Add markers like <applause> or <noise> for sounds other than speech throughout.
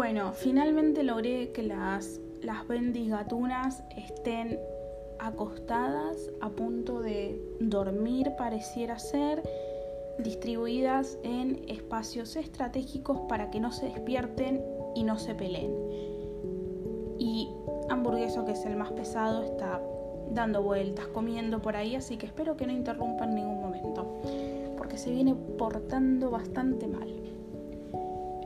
Bueno, finalmente logré que las, las bendigatunas estén acostadas a punto de dormir, pareciera ser, distribuidas en espacios estratégicos para que no se despierten y no se peleen. Y hamburgueso, que es el más pesado, está dando vueltas, comiendo por ahí, así que espero que no interrumpa en ningún momento, porque se viene portando bastante mal.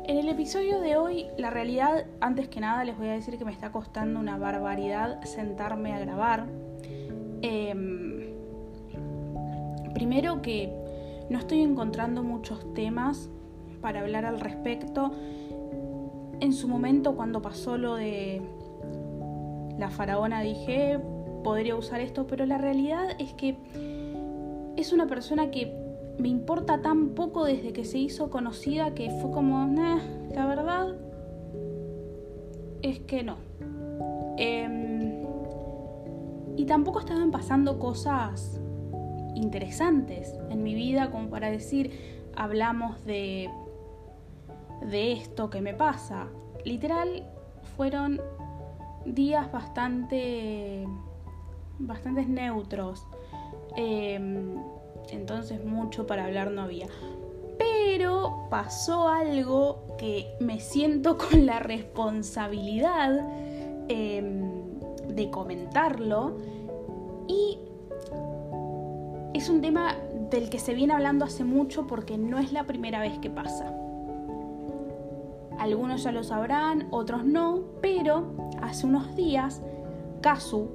En el episodio de hoy, la realidad, antes que nada, les voy a decir que me está costando una barbaridad sentarme a grabar. Em, primero que no estoy encontrando muchos temas para hablar al respecto. En su momento, cuando pasó lo de la faraona, dije, podría usar esto, pero la realidad es que es una persona que me importa tan poco desde que se hizo conocida que fue como, la verdad es que no. Em, y tampoco estaban pasando cosas interesantes en mi vida como para decir, hablamos de, de esto que me pasa. Literal, fueron días bastante bastantes neutros. Em, entonces mucho para hablar no había. Pero pasó algo que me siento <laughs> con la responsabilidad em, de comentarlo. Y es un tema del que se viene hablando hace mucho porque no es la primera vez que pasa. Algunos ya lo sabrán, otros no, pero hace unos días Kazu,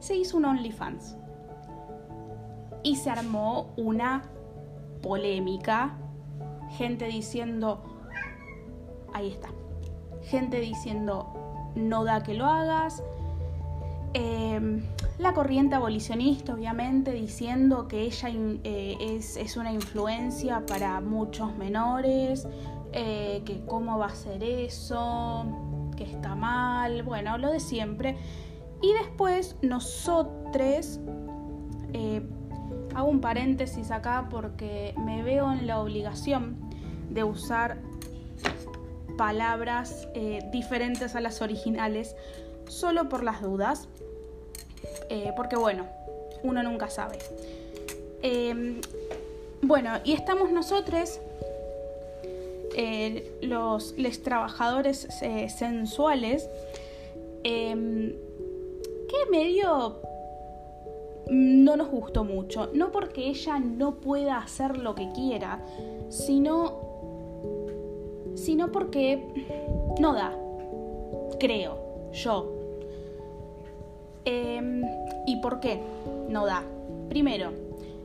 se hizo un OnlyFans. Y se armó una polémica. Gente diciendo, ahí está. Gente diciendo, no da que lo hagas. Em, la corriente abolicionista, obviamente, diciendo que ella eh, es, una influencia para muchos menores, eh, que cómo va a ser eso, que está mal, bueno, lo de siempre. Y después nosotros, eh, hago un paréntesis acá porque me veo en la obligación de usar palabras eh, diferentes a las originales solo por las dudas, eh, porque bueno, uno nunca sabe. Em, bueno, y estamos nosotros, los, los, trabajadores sensuales, em, que medio no nos gustó mucho. No porque ella no pueda hacer lo que quiera, sino, sino porque no da. Creo, yo. Em, ¿Y por qué no da? Primero,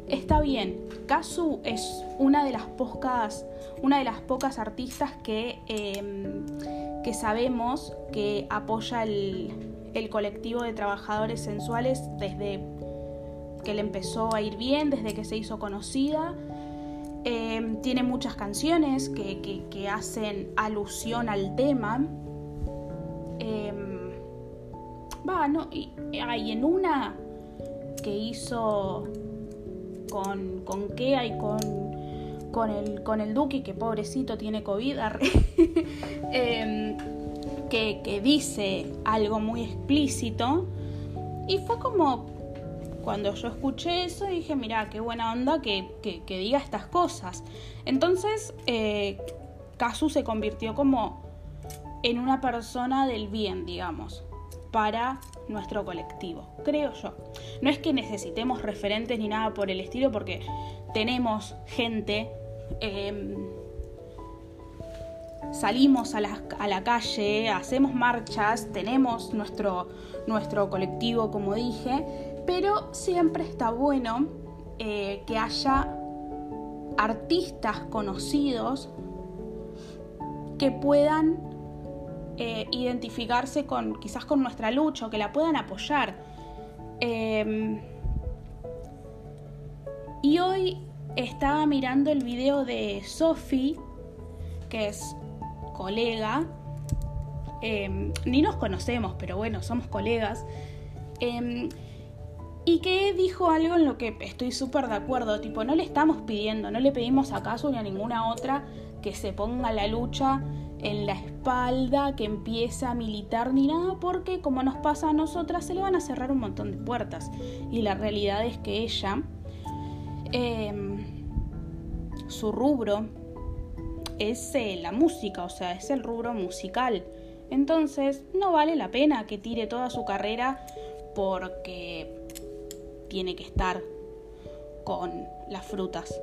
está bien, Kazu es una de las pocas, una de las pocas artistas que, em, que sabemos que apoya el, el colectivo de trabajadores sensuales desde que le empezó a ir bien, desde que se hizo conocida. Em, tiene muchas canciones que, hacen alusión al tema. Em, va, no, hay en una que hizo con, con Kea y con, con, el, con el Duki, que pobrecito tiene COVID. eh, <laughs> que, dice algo muy explícito. Y fue como, cuando yo escuché eso, dije, mira, qué buena onda que, diga estas cosas. Entonces, eh, Kazu se convirtió como en una persona del bien, digamos, para nuestro colectivo, creo yo. No es que necesitemos referentes ni nada por el estilo, porque tenemos gente... Em, salimos a la, calle, hacemos marchas, tenemos nuestro, nuestro colectivo, como dije, pero siempre está bueno eh, que haya artistas conocidos que puedan eh, identificarse con quizás con nuestra lucha o que la puedan apoyar. Em, y hoy estaba mirando el video de Sophie, que es colega, em, ni nos conocemos, pero bueno, somos colegas, em, Y que dijo algo en lo que estoy súper de acuerdo, tipo, no le estamos pidiendo, no le pedimos a Casu ni a ninguna otra que se ponga la lucha en la espalda, que empiece a militar ni nada, porque como nos pasa a nosotras, se le van a cerrar un montón de puertas. Y la realidad es que ella, em, su rubro es eh, la música, o sea, es el rubro musical. Entonces, no vale la pena que tire toda su carrera porque tiene que estar con las frutas.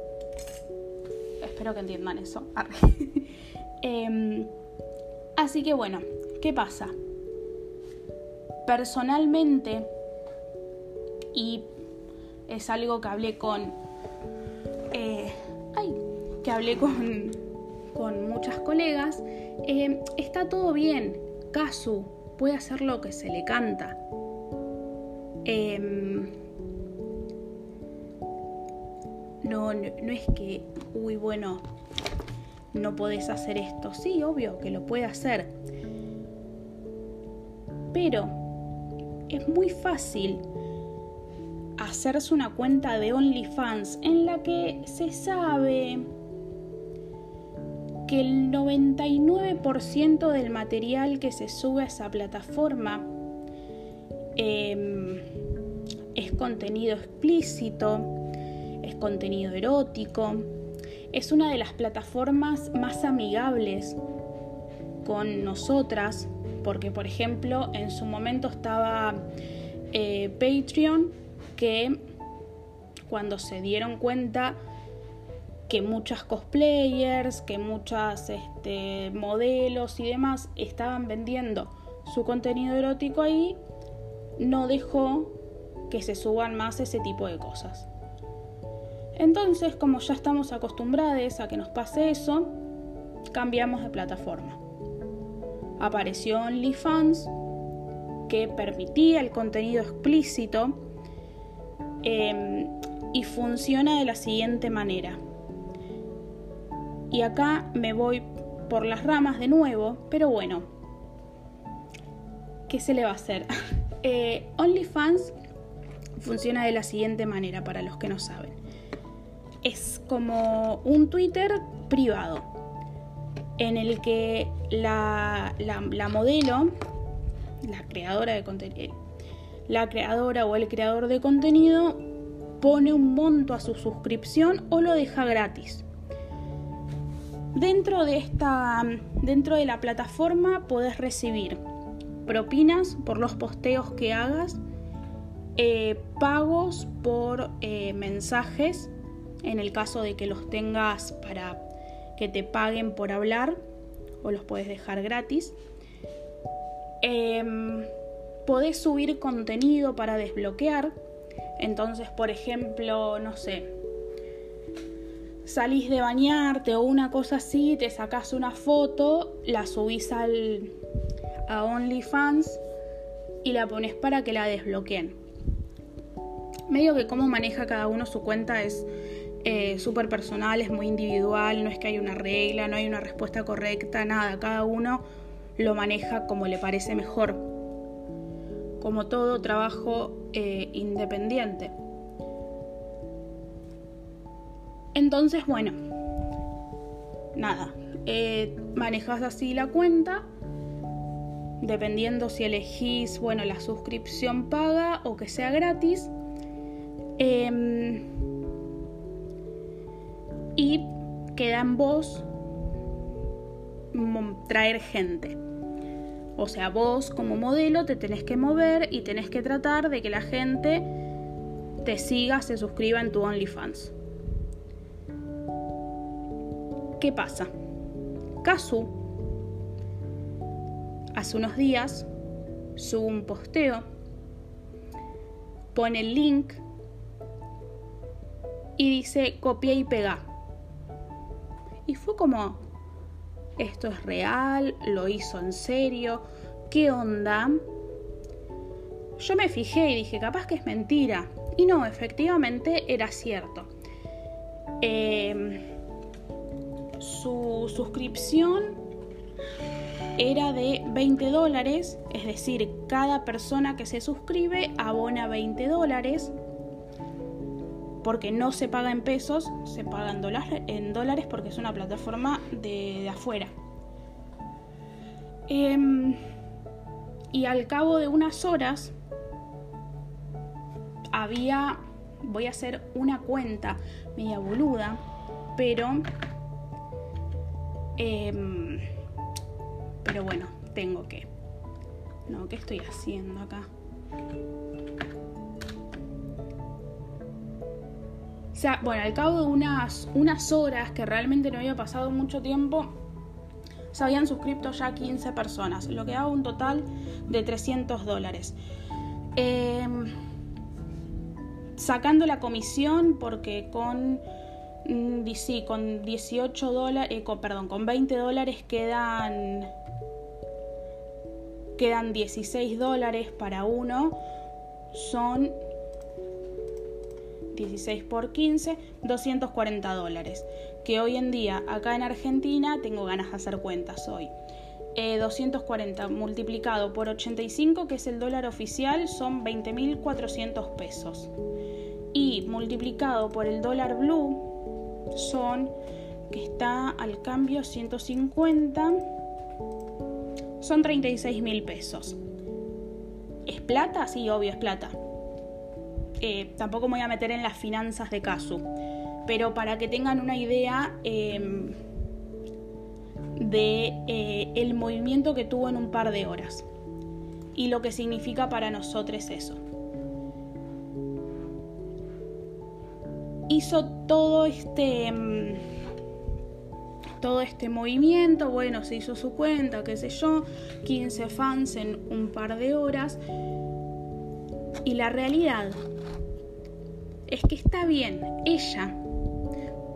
Espero que entiendan eso. <laughs> Em, así que bueno, ¿qué pasa? Personalmente, y es algo que hablé con... Eh, ay, que hablé con, con muchas colegas, em, está todo bien. Kazu puede hacer lo que se le canta. Em, no, no, es que, uy, bueno, no podés hacer esto. Sí, obvio que lo puede hacer. Pero es muy fácil hacerse una cuenta de OnlyFans en la que se sabe que el 99% del material que se sube a esa plataforma em, es contenido explícito, contenido erótico, es una de las plataformas más amigables con nosotras, porque por ejemplo en su momento estaba eh, Patreon, que cuando se dieron cuenta que muchas cosplayers, que muchas este, modelos y demás estaban vendiendo su contenido erótico ahí, no dejó que se suban más ese tipo de cosas. Entonces, como ya estamos acostumbrados a que nos pase eso, cambiamos de plataforma. Apareció OnlyFans, que permitía el contenido explícito em, y funciona de la siguiente manera. Y acá me voy por las ramas de nuevo, pero bueno, ¿qué se le va a hacer? <laughs> Eh, OnlyFans funciona de la siguiente manera para los que no saben es como un Twitter privado en el que la, modelo, la creadora de contenido, la creadora o el creador de contenido pone un monto a su suscripción o lo deja gratis. Dentro de esta, dentro de la plataforma podés recibir propinas por los posteos que hagas, eh, pagos por eh, mensajes en el caso de que los tengas para que te paguen por hablar o los puedes dejar gratis. Em, podés subir contenido para desbloquear. Entonces, por ejemplo, no sé, salís de bañarte o una cosa así, te sacás una foto, la subís al, a OnlyFans y la pones para que la desbloqueen. Medio que cómo maneja cada uno su cuenta es eh, súper personal, es muy individual, no es que haya una regla, no hay una respuesta correcta, nada, cada uno lo maneja como le parece mejor, como todo trabajo eh, independiente. Entonces, bueno, nada, eh, manejas así la cuenta, dependiendo si elegís, bueno, la suscripción paga o que sea gratis. Em, y queda en vos traer gente. O sea, vos como modelo te tenés que mover y tenés que tratar de que la gente te siga, se suscriba en tu OnlyFans. ¿Qué pasa? Kazu hace unos días sube un posteo, pone el link y dice copia y pega. Y fue como, esto es real, lo hizo en serio, ¿qué onda? Yo me fijé y dije, capaz que es mentira. Y no, efectivamente era cierto. Em, su suscripción era de 20 dólares, es decir, cada persona que se suscribe abona 20 dólares, porque no se paga en pesos, se paga en dólares, porque es una plataforma de, afuera. Em, y al cabo de unas horas había, voy a hacer una cuenta media boluda, pero em, pero bueno, tengo que. No, ¿qué estoy haciendo acá? Sea, bueno, al cabo de unas, unas horas que realmente no había pasado mucho tiempo, se habían suscrito ya 15 personas, lo que daba un total de 300 dólares. Em, sacando la comisión, porque con, mm, sí, con 18 dólares, eh, perdón, con 20 dólares quedan quedan 16 dólares para uno, son 16 por 15, 240 dólares. Que hoy en día acá en Argentina tengo ganas de hacer cuentas hoy. 240 eh, multiplicado por 85, que es el dólar oficial, son 20.400 pesos. Y multiplicado por el dólar blue, son, que está al cambio 150 son 36 mil pesos. ¿Es plata? Sí, obvio, es plata. Eh, tampoco me voy a meter en las finanzas de Casu, pero para que tengan una idea em, de eh, el movimiento que tuvo en un par de horas y lo que significa para nosotros eso. Hizo todo este em, todo este movimiento, bueno, se hizo su cuenta, qué sé yo, 15 fans en un par de horas. Y la realidad es que está bien, ella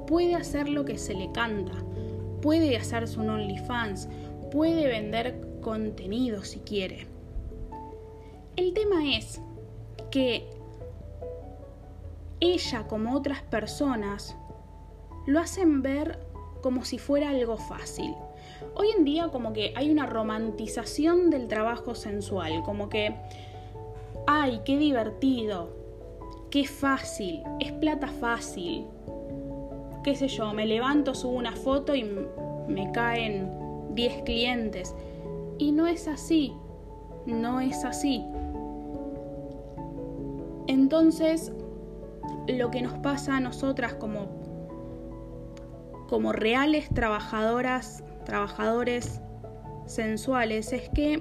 puede hacer lo que se le canta, puede hacerse un OnlyFans, puede vender contenido si quiere. El tema es que ella como otras personas lo hacen ver como si fuera algo fácil. Hoy en día como que hay una romantización del trabajo sensual, como que, ay, qué divertido, qué fácil, es plata fácil, qué sé yo, me levanto, subo una foto y me caen 10 clientes. Y no es así, no es así. Entonces, lo que nos pasa a nosotras como como reales trabajadoras, trabajadores sensuales, es que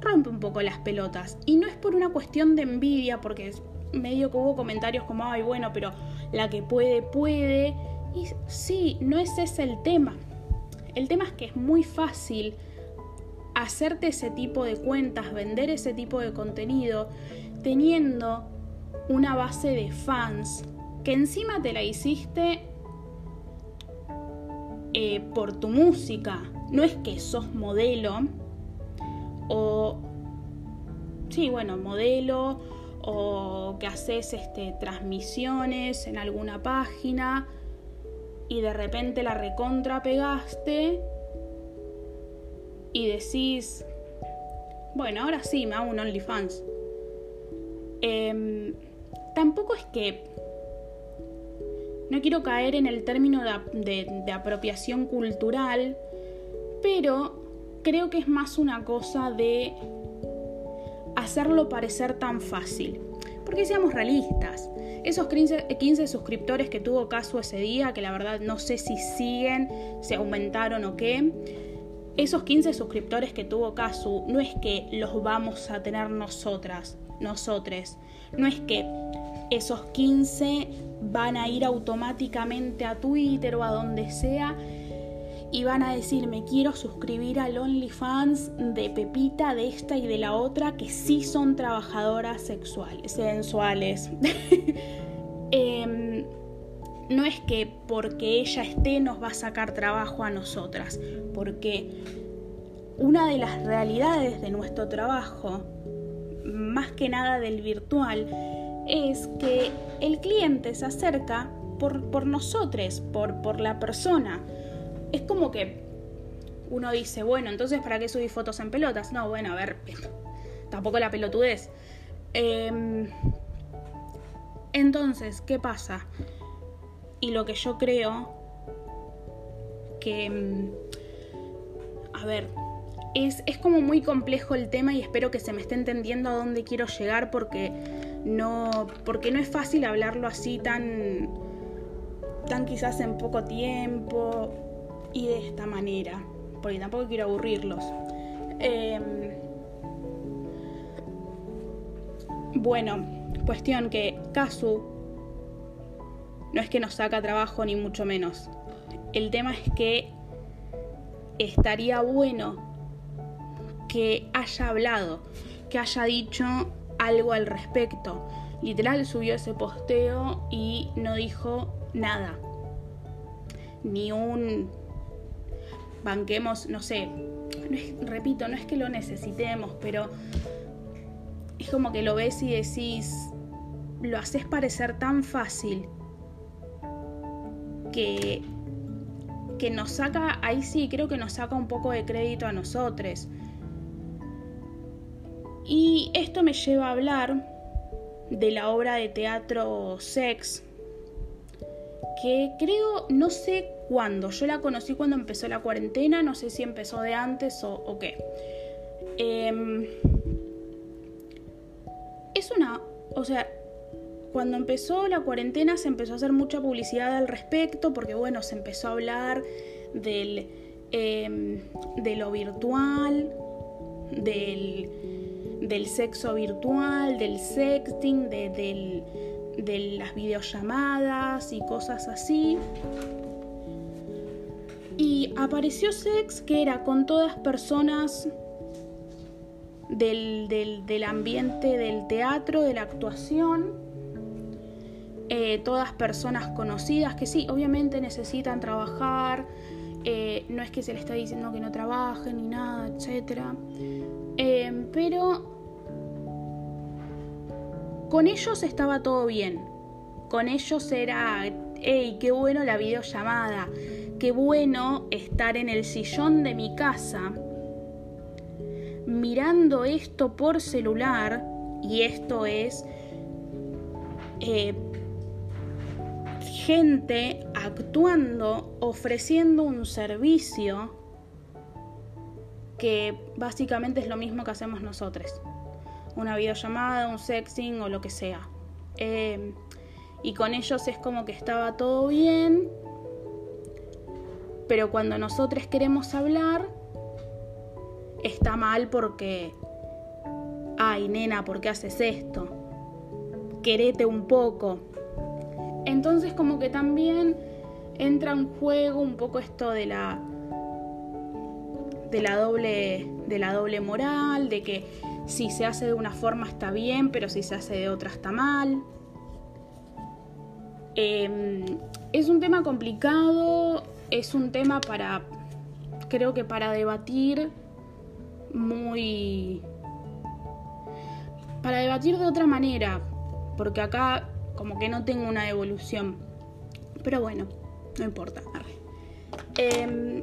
rompe un poco las pelotas. Y no es por una cuestión de envidia, porque medio que hubo comentarios como, ay, bueno, pero la que puede, puede. Y sí, no es ese el tema. El tema es que es muy fácil hacerte ese tipo de cuentas, vender ese tipo de contenido, teniendo una base de fans que encima te la hiciste eh, por tu música. No es que sos modelo o... Sí, bueno, modelo o que haces este, transmisiones en alguna página y de repente la recontra pegaste y decís, bueno, ahora sí me hago un OnlyFans. Em, tampoco es que no quiero caer en el término de, apropiación cultural, pero creo que es más una cosa de hacerlo parecer tan fácil. Porque seamos realistas, esos 15, suscriptores que tuvo caso ese día, que la verdad no sé si siguen, se aumentaron o qué, esos 15 suscriptores que tuvo caso no es que los vamos a tener nosotras, nosotres, no es que esos 15 van a ir automáticamente a Twitter o a donde sea y van a decir me quiero suscribir al OnlyFans de Pepita, de esta y de la otra que sí son trabajadoras sexuales, sensuales. <laughs> Em, no es que porque ella esté nos va a sacar trabajo a nosotras, porque una de las realidades de nuestro trabajo, más que nada del virtual, es que el cliente se acerca por, por nosotros, por, por la persona. Es como que uno dice, bueno, entonces ¿para qué subí fotos en pelotas? No, bueno, a ver, <laughs> tampoco la pelotudez. Em, entonces, ¿qué pasa? Y lo que yo creo que, em, a ver, es, es, como muy complejo el tema y espero que se me esté entendiendo a dónde quiero llegar porque no, porque no es fácil hablarlo así tan, tan quizás en poco tiempo y de esta manera, porque tampoco quiero aburrirlos. Em, bueno, cuestión que Kazu no es que nos saca trabajo ni mucho menos. El tema es que estaría bueno que haya hablado, que haya dicho algo al respecto. Literal subió ese posteo y no dijo nada. Ni un banquemos, no sé, repito, no es que lo necesitemos, pero es como que lo ves y decís, lo haces parecer tan fácil que, que nos saca, ahí sí creo que nos saca un poco de crédito a nosotros. Y esto me lleva a hablar de la obra de teatro Sex, que creo, no sé cuándo, yo la conocí cuando empezó la cuarentena, no sé si empezó de antes o, qué. Em, es una, o sea, cuando empezó la cuarentena se empezó a hacer mucha publicidad al respecto, porque bueno, se empezó a hablar del, em, de lo virtual, del, del, sexo virtual, del sexting, de, de las videollamadas y cosas así. Y apareció Sex, que era con todas personas del, del, ambiente del teatro, de la actuación, eh, todas personas conocidas que sí, obviamente necesitan trabajar, eh, no es que se le está diciendo que no trabajen ni nada, etc. Eh, pero con ellos estaba todo bien, con ellos era, hey, qué bueno la videollamada, qué bueno estar en el sillón de mi casa mirando esto por celular, y esto es eh, gente actuando, ofreciendo un servicio que básicamente es lo mismo que hacemos nosotros. Una videollamada, un sexing o lo que sea. Eh, y con ellos es como que estaba todo bien, pero cuando nosotros queremos hablar, está mal porque, ay nena, ¿por qué haces esto? Querete un poco. Entonces como que también entra en juego un poco esto de la de la doble de la doble moral, de que si se hace de una forma está bien, pero si se hace de otra está mal. Em, es un tema complicado, es un tema para, creo que para debatir muy... para debatir de otra manera, porque acá como que no tengo una evolución. Pero bueno, no importa. Em,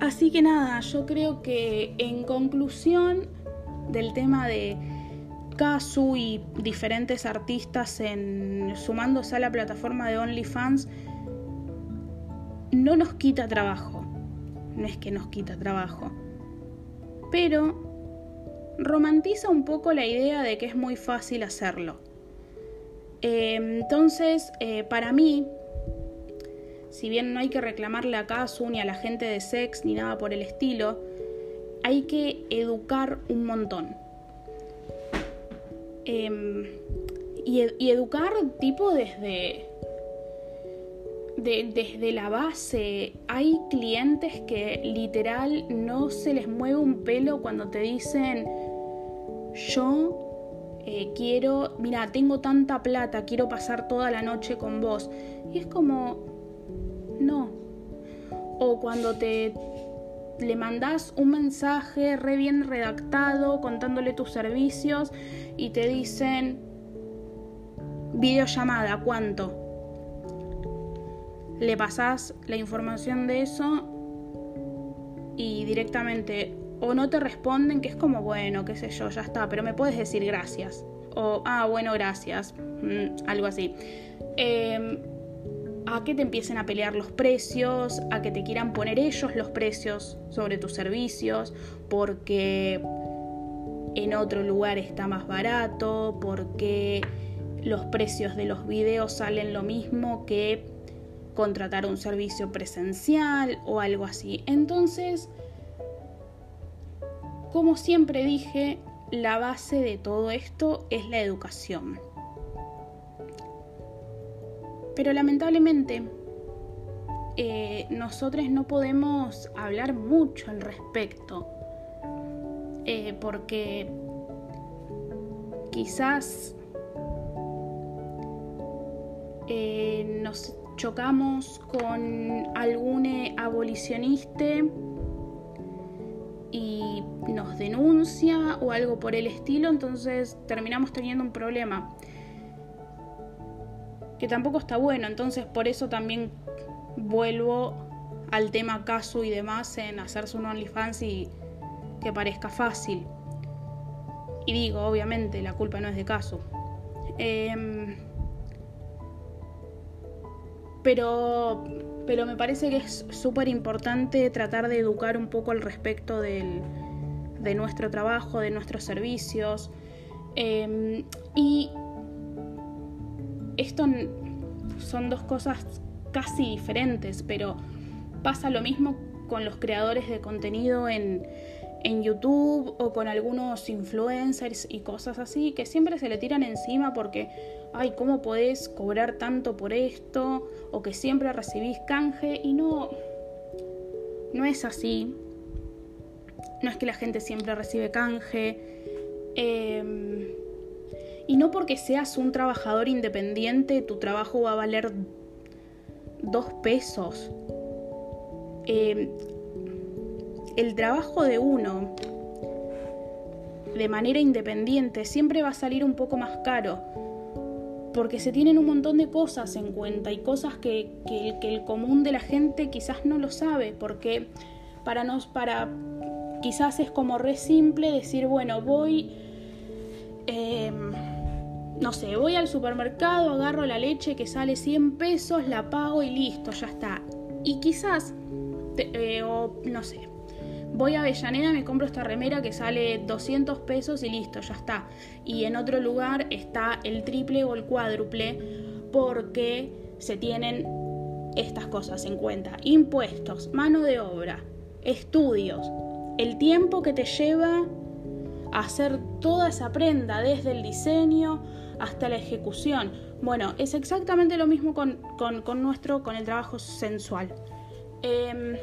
así que nada, yo creo que en conclusión del tema de Kazu y diferentes artistas en, sumándose a la plataforma de OnlyFans, no nos quita trabajo. No es que nos quita trabajo pero romantiza un poco la idea de que es muy fácil hacerlo. Eh, entonces, eh, para mí, si bien no hay que reclamarle a Casu ni a la gente de sex ni nada por el estilo, hay que educar un montón. Em, y educar tipo desde desde la base. Hay clientes que literal no se les mueve un pelo cuando te dicen, yo eh, quiero, mira, tengo tanta plata, quiero pasar toda la noche con vos. Y es como, no. O cuando te le mandás un mensaje re bien redactado contándole tus servicios y te dicen videollamada, ¿cuánto? le pasás la información de eso y directamente o no te responden, que es como, bueno, qué sé yo, ya está, pero me puedes decir gracias. O, ah, bueno, gracias. Mm, algo así. Em, a que te empiecen a pelear los precios, a que te quieran poner ellos los precios sobre tus servicios, porque en otro lugar está más barato, porque los precios de los videos salen lo mismo que contratar un servicio presencial o algo así. Entonces, como siempre dije, la base de todo esto es la educación. Pero lamentablemente, eh, nosotros no podemos hablar mucho al respecto. Eh, porque quizás eh, nos chocamos con algún abolicionista y nos denuncia o algo por el estilo, entonces terminamos teniendo un problema que tampoco está bueno, entonces por eso también vuelvo al tema caso y demás en hacerse un OnlyFans y que parezca fácil. Y digo, obviamente, la culpa no es de caso. Em, pero, pero me parece que es súper importante tratar de educar un poco al respecto del, de nuestro trabajo, de nuestros servicios. Em, y esto son dos cosas casi diferentes, pero pasa lo mismo con los creadores de contenido en, en YouTube o con algunos influencers y cosas así que siempre se le tiran encima porque, ay, ¿cómo podés cobrar tanto por esto? O que siempre recibís canje y no, no es así. No es que la gente siempre recibe canje. Em, y no porque seas un trabajador independiente, tu trabajo va a valer dos pesos. Eh, el trabajo de uno de manera independiente siempre va a salir un poco más caro, porque se tienen un montón de cosas en cuenta y cosas que, el común de la gente quizás no lo sabe, porque para nos, para quizás es como re simple decir, bueno, voy, em, no sé, voy al supermercado, agarro la leche que sale 100 pesos, la pago y listo, ya está. Y quizás, eh, o no sé, voy a Avellaneda, me compro esta remera que sale 200 pesos y listo, ya está. Y en otro lugar está el triple o el cuádruple porque se tienen estas cosas en cuenta. Impuestos, mano de obra, estudios, el tiempo que te lleva hacer toda esa prenda, desde el diseño hasta la ejecución. Bueno, es exactamente lo mismo con, nuestro, con el trabajo sensual. Em,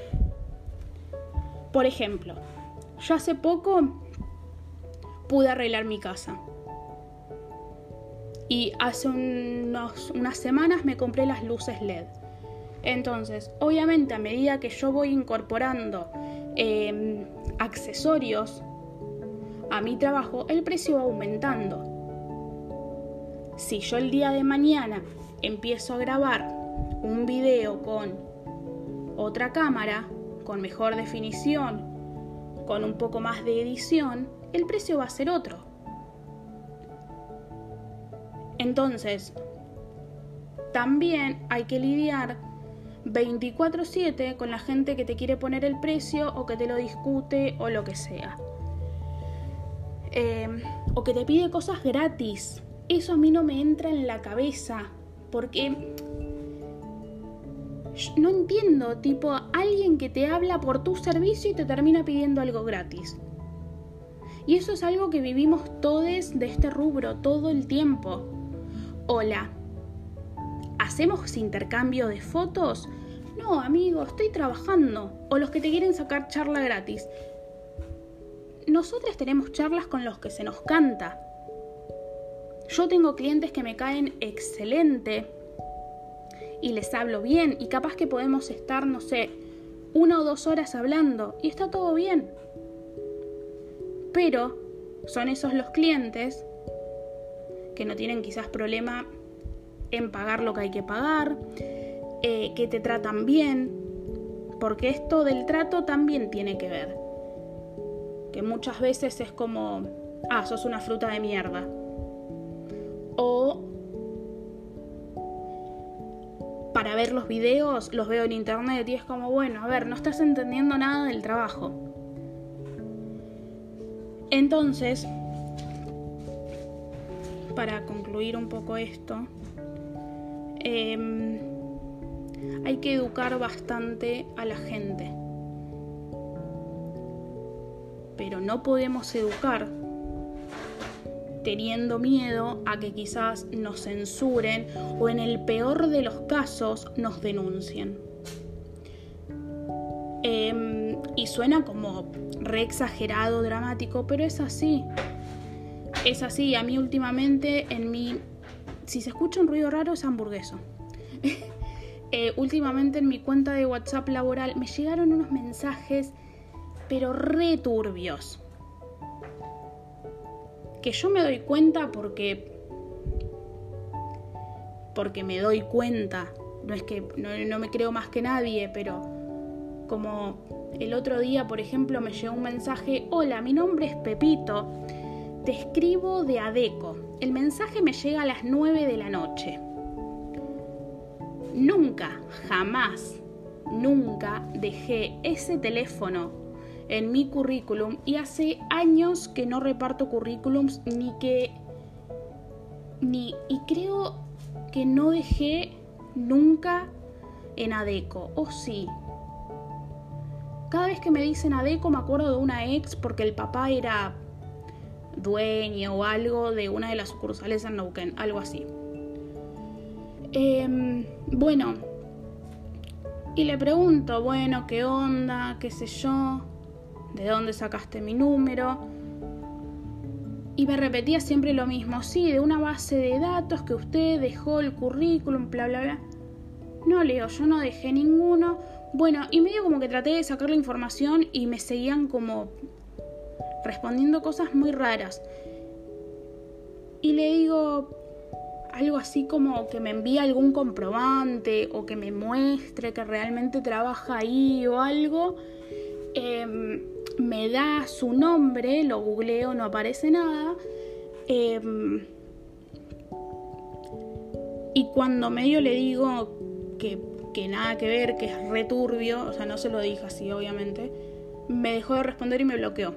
por ejemplo, yo hace poco pude arreglar mi casa. Y hace unas semanas me compré las luces LED. Entonces, obviamente a medida que yo voy incorporando em, accesorios a mi trabajo, el precio va aumentando. Si yo el día de mañana empiezo a grabar un video con otra cámara, con mejor definición, con un poco más de edición, el precio va a ser otro. Entonces, también hay que lidiar 24/7 con la gente que te quiere poner el precio o que te lo discute o lo que sea. Em, o que te pide cosas gratis. Eso a mí no me entra en la cabeza porque no entiendo, tipo, alguien que te habla por tu servicio y te termina pidiendo algo gratis. Y eso es algo que vivimos todos de este rubro todo el tiempo. Hola, ¿hacemos intercambio de fotos? No, amigo, estoy trabajando. O los que te quieren sacar charla gratis. Nosotros tenemos charlas con los que se nos canta. Yo tengo clientes que me caen excelente y les hablo bien y capaz que podemos estar, no sé, una o dos horas hablando y está todo bien. Pero son esos los clientes que no tienen quizás problema en pagar lo que hay que pagar, eh, que te tratan bien, porque esto del trato también tiene que ver. Que muchas veces es como, ah, sos una fruta de mierda. O para ver los videos, los veo en internet y es como, bueno, a ver, no estás entendiendo nada del trabajo. Entonces, para concluir un poco esto, em, hay que educar bastante a la gente. Pero no podemos educar teniendo miedo a que quizás nos censuren o en el peor de los casos nos denuncien. Em, y suena como re exagerado, dramático, pero es así. Es así, a mí últimamente en mi... Si se escucha un ruido raro es hamburgueso. <laughs> Eh, últimamente en mi cuenta de WhatsApp laboral me llegaron unos mensajes, pero returbios que yo me doy cuenta porque porque me doy cuenta. No es que no, me creo más que nadie pero como el otro día por ejemplo me llegó un mensaje hola mi nombre es Pepito te escribo de Adeco. El mensaje me llega a las 9 de la noche nunca jamás nunca dejé ese teléfono en mi currículum y hace años que no reparto currículums ni que ni y creo que no dejé nunca en Adeco, o sí. Cada vez que me dicen Adeco me acuerdo de una ex porque el papá era dueño o algo de una de las sucursales en Neuquén, algo así. Em, bueno, y le pregunto, bueno, ¿qué onda? ¿Qué sé yo? ¿De dónde sacaste mi número? Y me repetía siempre lo mismo, sí, de una base de datos que usted dejó el currículum, bla, bla, bla. No, Leo, yo no dejé ninguno. Bueno, y medio como que traté de sacar la información y me seguían como respondiendo cosas muy raras. Y le digo algo así como que me envíe algún comprobante o que me muestre que realmente trabaja ahí o algo. Eh, me da su nombre, lo googleo, no aparece nada. Em, y cuando medio le digo que, que, nada que ver, que es returbio, o sea, no se lo dije así, obviamente, me dejó de responder y me bloqueó.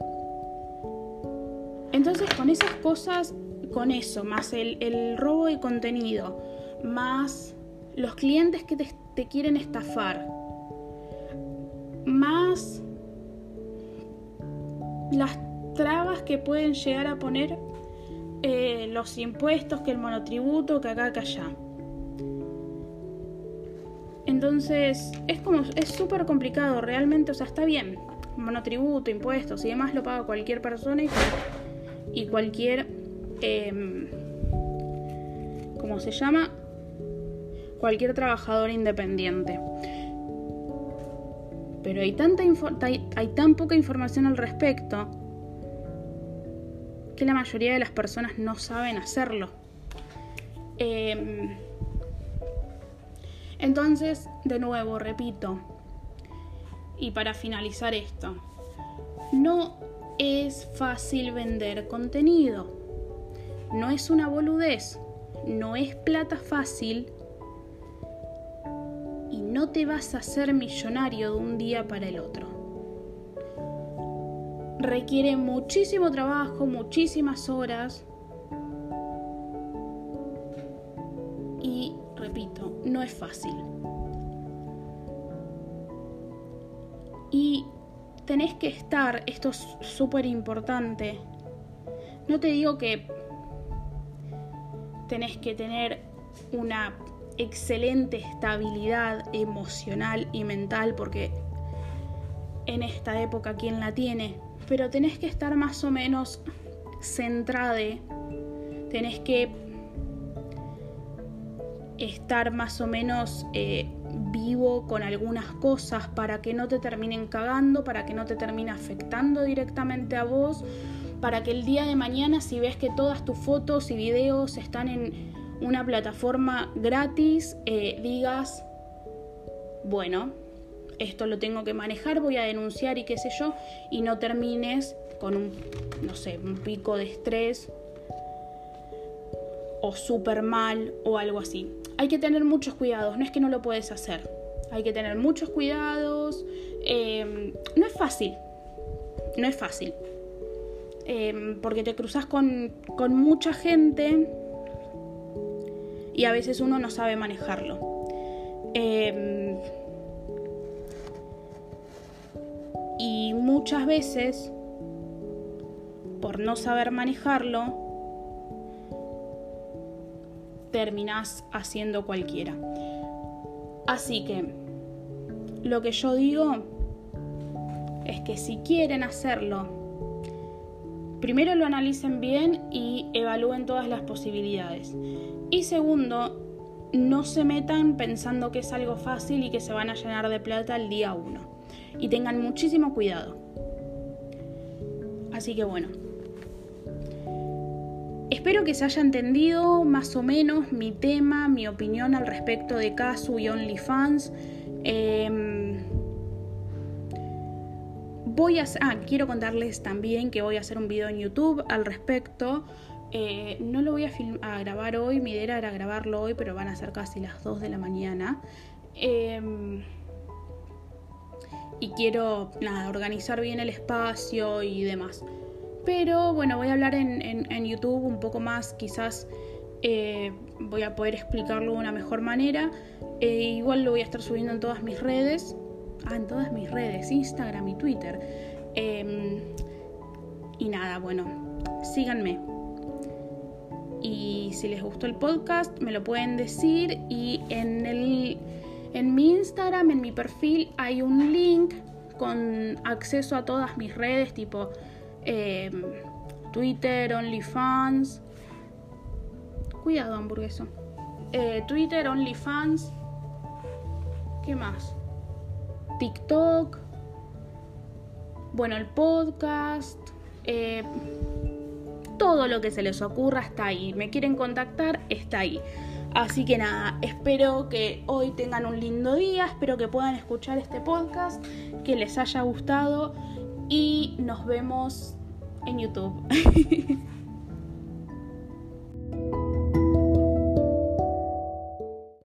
Entonces, con esas cosas, con eso, más el, robo de contenido, más los clientes que te quieren estafar, más las trabas que pueden llegar a poner eh, los impuestos, que el monotributo, que acá, que allá. Entonces, es como, es súper complicado realmente, o sea, está bien, monotributo, impuestos y demás lo paga cualquier persona y, cualquier, eh, ¿cómo se llama? Cualquier trabajador independiente pero hay, tanta hay, tan poca información al respecto que la mayoría de las personas no saben hacerlo. Em, entonces, de nuevo, repito, y para finalizar esto, no es fácil vender contenido, no es una boludez, no es plata fácil no te vas a hacer millonario de un día para el otro. Requiere muchísimo trabajo, muchísimas horas. Y, repito, no es fácil. Y tenés que estar, esto es súper importante, no te digo que tenés que tener una excelente estabilidad emocional y mental, porque en esta época quien la tiene, pero tenés que estar más o menos centrada, tenés que estar más o menos eh, vivo con algunas cosas para que no te terminen cagando, para que no te termine afectando directamente a vos, para que el día de mañana si ves que todas tus fotos y videos están en una plataforma gratis, eh, digas, bueno, esto lo tengo que manejar, voy a denunciar y qué sé yo, y no termines con un, no sé, un pico de estrés o súper mal o algo así. Hay que tener muchos cuidados, no es que no lo puedes hacer. Hay que tener muchos cuidados. Eh, no es fácil, no es fácil. Eh, porque te cruzas con, con mucha gente y a veces uno no sabe manejarlo. Em, y muchas veces, por no saber manejarlo, terminás haciendo cualquiera. Así que lo que yo digo es que si quieren hacerlo, primero lo analicen bien y evalúen todas las posibilidades. Y segundo, no se metan pensando que es algo fácil y que se van a llenar de plata el día uno. Y tengan muchísimo cuidado. Así que bueno. Espero que se haya entendido más o menos mi tema, mi opinión al respecto de Casu y OnlyFans. Eh, Ah, quiero contarles también que voy a hacer un video en YouTube al respecto. Eh, no lo voy a, grabar hoy, mi idea era grabarlo hoy, pero van a ser casi las 2 de la mañana. Em, y quiero organizar bien el espacio y demás. Pero bueno, voy a hablar en, YouTube un poco más, quizás eh, voy a poder explicarlo de una mejor manera. Eh, igual lo voy a estar subiendo en todas mis redes. Ah, en todas mis redes, Instagram y Twitter. Em, y nada, bueno, síganme. Y si les gustó el podcast, me lo pueden decir. Y en, el, en mi Instagram, en mi perfil, hay un link con acceso a todas mis redes, tipo em, Twitter, OnlyFans. Cuidado, hamburgueso. Eh, Twitter, OnlyFans. ¿Qué más? TikTok, bueno, el podcast, eh, todo lo que se les ocurra está ahí. Me quieren contactar, está ahí. Así que nada, espero que hoy tengan un lindo día, espero que puedan escuchar este podcast, que les haya gustado y nos vemos en YouTube. <laughs>